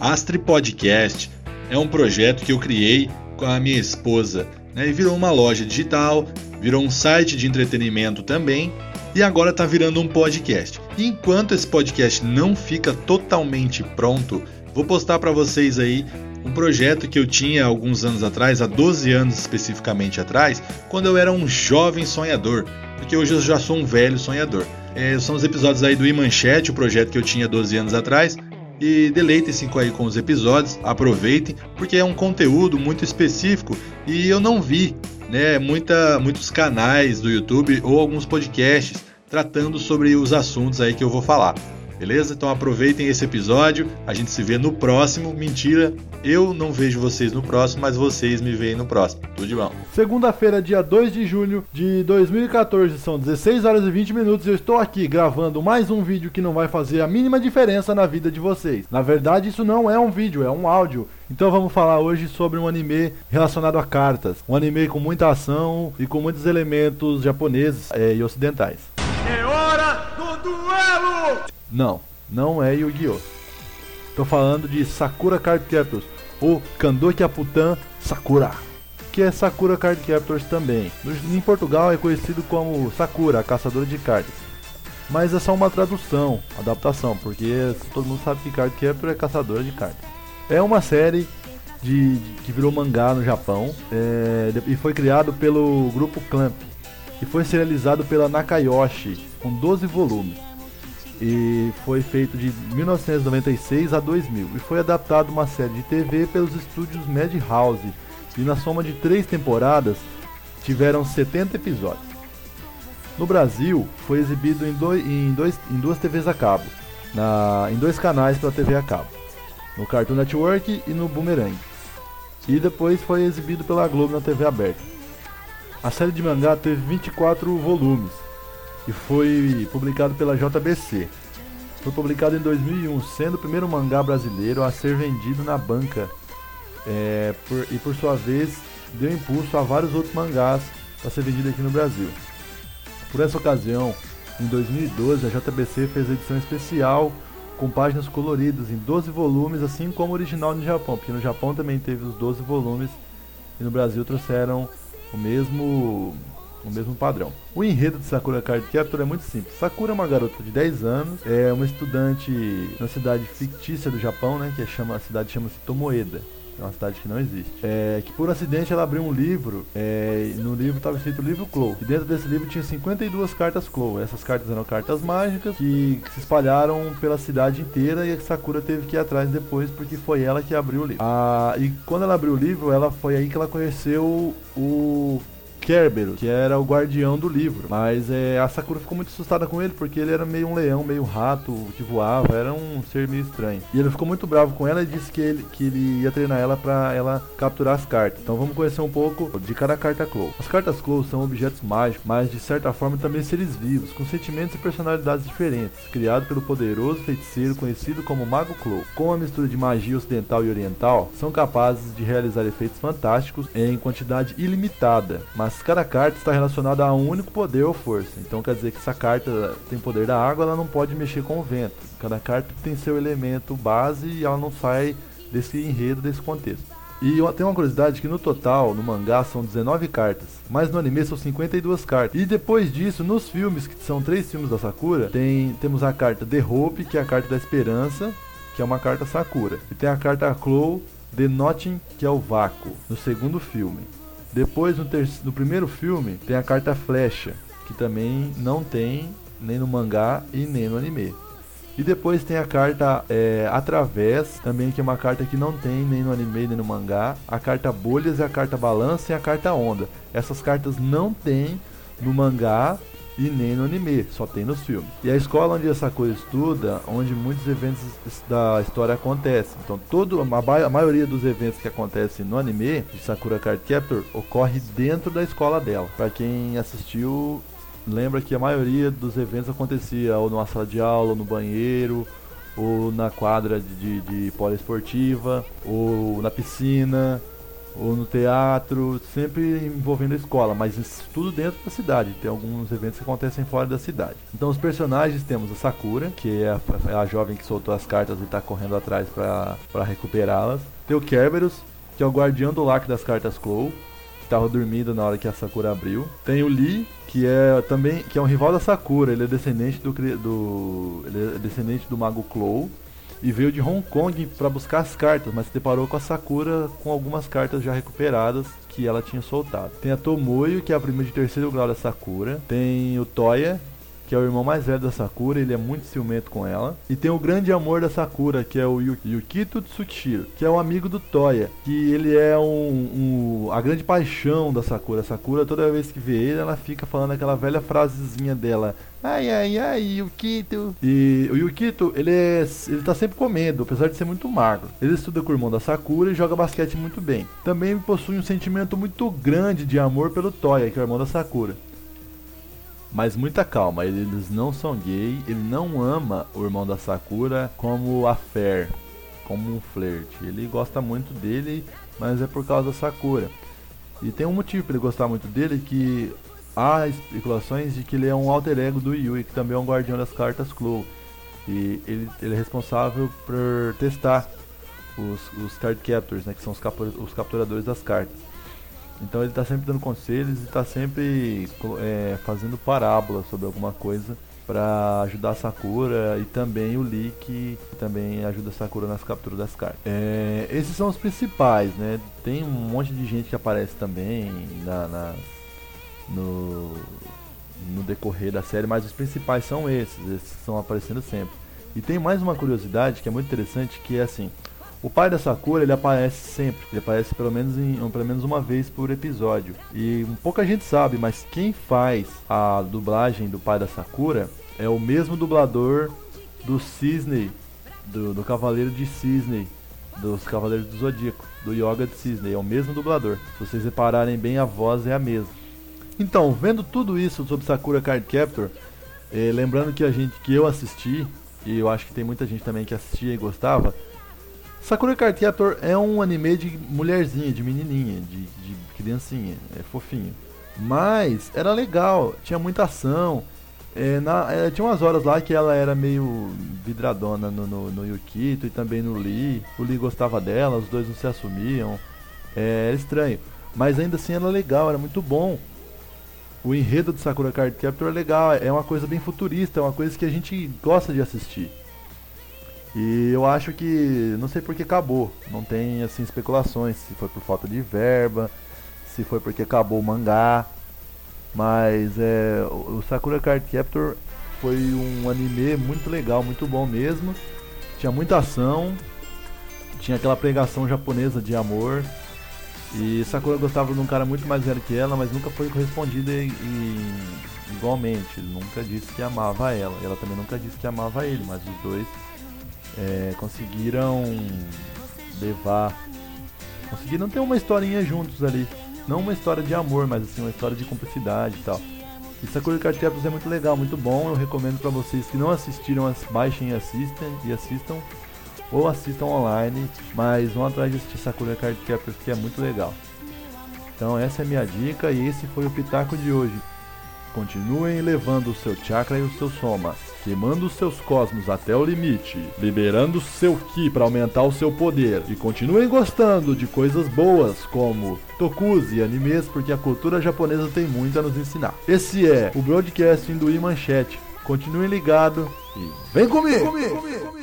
Astri Podcast é um projeto que eu criei com a minha esposa né, e virou uma loja digital, virou um site de entretenimento também e agora está virando um podcast. E enquanto esse podcast não fica totalmente pronto, vou postar para vocês aí um projeto que eu tinha alguns anos atrás, há 12 anos especificamente atrás, quando eu era um jovem sonhador, porque hoje eu já sou um velho sonhador. É, são os episódios aí do Imanchete, o projeto que eu tinha 12 anos atrás, e deleitem-se aí com os episódios, aproveitem, porque é um conteúdo muito específico e eu não vi né, muita, muitos canais do YouTube ou alguns podcasts tratando sobre os assuntos aí que eu vou falar. Beleza? Então aproveitem esse episódio. A gente se vê no próximo. Mentira, eu não vejo vocês no próximo, mas vocês me veem no próximo. Tudo de bom. Segunda-feira, dia 2 de junho de 2014, são 16 horas e 20 minutos. Eu estou aqui gravando mais um vídeo que não vai fazer a mínima diferença na vida de vocês. Na verdade, isso não é um vídeo, é um áudio. Então vamos falar hoje sobre um anime relacionado a cartas. Um anime com muita ação e com muitos elementos japoneses é, e ocidentais. Duelo! Não, não é Yu-Gi-Oh! Tô falando de Sakura Card Captors, ou Kandoki Aputan Sakura, que é Sakura Card Captors também. Em Portugal é conhecido como Sakura, caçadora de cartas. Mas é só uma tradução, adaptação, porque todo mundo sabe que Card Captor é caçadora de cartas. É uma série de, de que virou mangá no Japão é, e foi criado pelo grupo Clamp e foi serializado pela Nakayoshi com 12 volumes e foi feito de 1996 a 2000 e foi adaptado uma série de TV pelos estúdios Madhouse e na soma de três temporadas tiveram 70 episódios. No Brasil foi exibido em, dois, em, dois, em duas TVs a cabo, na, em dois canais para TV a cabo, no Cartoon Network e no Boomerang. E depois foi exibido pela Globo na TV aberta. A série de mangá teve 24 volumes e foi publicado pela JBC. Foi publicado em 2001, sendo o primeiro mangá brasileiro a ser vendido na banca é, por, e, por sua vez, deu impulso a vários outros mangás para ser vendido aqui no Brasil. Por essa ocasião, em 2012, a JBC fez a edição especial com páginas coloridas em 12 volumes, assim como o original no Japão, porque no Japão também teve os 12 volumes e no Brasil trouxeram o mesmo o mesmo padrão. O enredo de Sakura Card Captor é muito simples. Sakura é uma garota de 10 anos, é uma estudante na cidade fictícia do Japão, né, que chama, a cidade chama-se Tomoeda. É uma cidade que não existe. É, que por acidente ela abriu um livro, é, no livro estava escrito livro Clow. E dentro desse livro tinha 52 cartas Clow. Essas cartas eram cartas mágicas que, que se espalharam pela cidade inteira e a Sakura teve que ir atrás depois porque foi ela que abriu o livro. Ah, e quando ela abriu o livro, ela foi aí que ela conheceu o Kerberos, que era o guardião do livro. Mas é, a Sakura ficou muito assustada com ele, porque ele era meio um leão, meio um rato que voava, era um ser meio estranho. E ele ficou muito bravo com ela e disse que ele, que ele ia treinar ela para ela capturar as cartas. Então vamos conhecer um pouco de cada carta Clow. As cartas Clow são objetos mágicos, mas de certa forma também seres vivos, com sentimentos e personalidades diferentes, criado pelo poderoso feiticeiro conhecido como Mago Clow. Com a mistura de magia ocidental e oriental, são capazes de realizar efeitos fantásticos em quantidade ilimitada, mas cada carta está relacionada a um único poder ou força. Então quer dizer que essa carta tem poder da água, ela não pode mexer com o vento. Cada carta tem seu elemento base e ela não sai desse enredo, desse contexto. E tem uma curiosidade que no total, no mangá, são 19 cartas, mas no anime são 52 cartas. E depois disso, nos filmes, que são três filmes da Sakura, tem, temos a carta The Hope, que é a carta da esperança, que é uma carta Sakura. E tem a carta Claw, The Nothing, que é o vácuo, no segundo filme. Depois, no, no primeiro filme, tem a carta Flecha, que também não tem nem no mangá e nem no anime. E depois tem a carta é, Através, também que é uma carta que não tem nem no anime nem no mangá. A carta Bolhas a carta Balança e a carta Onda. Essas cartas não tem no mangá e nem no anime, só tem nos filmes. E a escola onde essa coisa estuda, onde muitos eventos da história acontecem. Então, todo, a, a maioria dos eventos que acontecem no anime de Sakura Card Captor ocorre dentro da escola dela. Para quem assistiu, lembra que a maioria dos eventos acontecia ou numa sala de aula, ou no banheiro, ou na quadra de, de, de poliesportiva, ou na piscina, ou no teatro, sempre envolvendo a escola, mas tudo dentro da cidade. Tem alguns eventos que acontecem fora da cidade. Então, os personagens temos a Sakura, que é a, é a jovem que soltou as cartas e está correndo atrás para recuperá-las. Tem o Kerberos, que é o guardião do lacre das cartas Clow, que estava dormindo na hora que a Sakura abriu. Tem o Lee, que é também que é um rival da Sakura, ele é descendente do, do ele é descendente do mago Clow e veio de Hong Kong para buscar as cartas, mas se deparou com a Sakura com algumas cartas já recuperadas que ela tinha soltado. Tem a Tomoyo, que é a prima de terceiro grau da Sakura. Tem o Toya, que é o irmão mais velho da Sakura, ele é muito ciumento com ela. E tem o grande amor da Sakura, que é o Yukito Tsukishiro, que é um amigo do Toya, que ele é um, um, a grande paixão da Sakura. A Sakura, toda vez que vê ele, ela fica falando aquela velha frasezinha dela. Ai, ai, ai, Yukito. E o Yukito, ele, é, ele tá sempre comendo, apesar de ser muito magro. Ele estuda com o irmão da Sakura e joga basquete muito bem. Também possui um sentimento muito grande de amor pelo Toya, que é o irmão da Sakura. Mas muita calma, eles não são gay, ele não ama o irmão da Sakura como a Fair, como um flerte. Ele gosta muito dele, mas é por causa da Sakura. E tem um motivo para ele gostar muito dele que há especulações de que ele é um alter ego do Yui, que também é um guardião das cartas Clow. E ele, ele é responsável por testar os, os card captors, né, que são os, os capturadores das cartas. Então ele está sempre dando conselhos e está sempre é, fazendo parábola sobre alguma coisa para ajudar a Sakura e também o Lee que também ajuda a Sakura nas capturas das cartas. É, esses são os principais, né? Tem um monte de gente que aparece também na, na no, no decorrer da série, mas os principais são esses, esses que estão aparecendo sempre. E tem mais uma curiosidade que é muito interessante, que é assim, o pai da Sakura ele aparece sempre, ele aparece pelo menos, em, pelo menos uma vez por episódio. E pouca gente sabe, mas quem faz a dublagem do pai da Sakura é o mesmo dublador do Cisne, do, do Cavaleiro de Cisne, dos Cavaleiros do Zodíaco, do Yoga de Cisne, é o mesmo dublador. Se vocês repararem bem, a voz é a mesma. Então, vendo tudo isso sobre Sakura Card Captor, eh, lembrando que a gente que eu assisti, e eu acho que tem muita gente também que assistia e gostava, Sakura Card Captor é um anime de mulherzinha, de menininha, de, de criancinha, é fofinho. Mas era legal, tinha muita ação. É, na, é, tinha umas horas lá que ela era meio vidradona no, no, no, Yukito e também no Lee. O Lee gostava dela, os dois não se assumiam. É, era estranho. Mas ainda assim era legal, era muito bom. O enredo de Sakura Card Captor é legal, é uma coisa bem futurista, é uma coisa que a gente gosta de assistir. E eu acho que, não sei por que acabou, não tem assim especulações, se foi por falta de verba, se foi porque acabou o mangá, mas é, o Sakura Card Captor foi um anime muito legal, muito bom mesmo, tinha muita ação, tinha aquela pregação japonesa de amor, e Sakura gostava de um cara muito mais velho que ela, mas nunca foi correspondida igualmente, ele nunca disse que amava ela, ela também nunca disse que amava ele, mas os dois é, conseguiram levar. Conseguiram ter uma historinha juntos ali. Não uma história de amor, mas assim, uma história de cumplicidade e tal. E Sakura Card Captors é muito legal, muito bom. Eu recomendo para vocês que não assistiram, baixem e assistam, e assistam. Ou assistam online, mas vão atrás de assistir Sakura Card Captors que é muito legal. Então essa é a minha dica e esse foi o Pitaco de hoje. Continuem levando o seu chakra e o seu soma, queimando os seus cosmos até o limite, liberando seu ki para aumentar o seu poder e continuem gostando de coisas boas como tokus e animes porque a cultura japonesa tem muito a nos ensinar. Esse é o broadcasting do I Manchete. Continuem ligado e vem comigo! Vem comigo, comigo, comigo.